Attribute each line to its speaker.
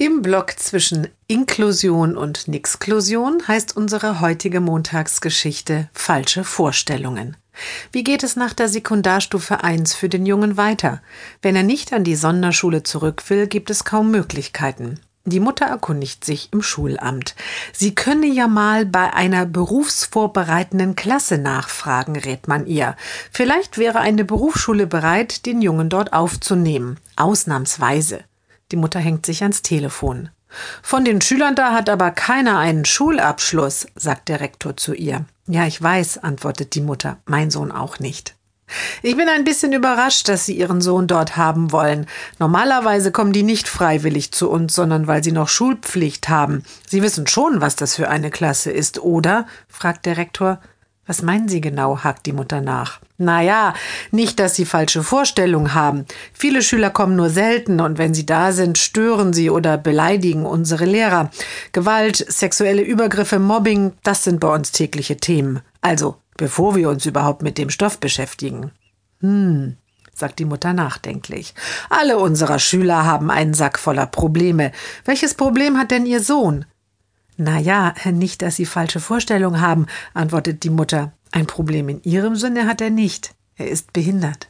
Speaker 1: Im Block zwischen Inklusion und Nixklusion heißt unsere heutige Montagsgeschichte Falsche Vorstellungen. Wie geht es nach der Sekundarstufe 1 für den Jungen weiter? Wenn er nicht an die Sonderschule zurück will, gibt es kaum Möglichkeiten. Die Mutter erkundigt sich im Schulamt. Sie könne ja mal bei einer berufsvorbereitenden Klasse nachfragen, rät man ihr. Vielleicht wäre eine Berufsschule bereit, den Jungen dort aufzunehmen. Ausnahmsweise. Die Mutter hängt sich ans Telefon. Von den Schülern da hat aber keiner einen Schulabschluss, sagt der Rektor zu ihr. Ja, ich weiß, antwortet die Mutter, mein Sohn auch nicht. Ich bin ein bisschen überrascht, dass Sie Ihren Sohn dort haben wollen. Normalerweise kommen die nicht freiwillig zu uns, sondern weil sie noch Schulpflicht haben. Sie wissen schon, was das für eine Klasse ist, oder? fragt der Rektor. Was meinen Sie genau? hakt die Mutter nach. Na ja, nicht, dass Sie falsche Vorstellungen haben. Viele Schüler kommen nur selten und wenn sie da sind, stören sie oder beleidigen unsere Lehrer. Gewalt, sexuelle Übergriffe, Mobbing, das sind bei uns tägliche Themen. Also, bevor wir uns überhaupt mit dem Stoff beschäftigen. Hm, sagt die Mutter nachdenklich. Alle unserer Schüler haben einen Sack voller Probleme. Welches Problem hat denn Ihr Sohn? Na ja, nicht, dass Sie falsche Vorstellungen haben, antwortet die Mutter. Ein Problem in Ihrem Sinne hat er nicht. Er ist behindert.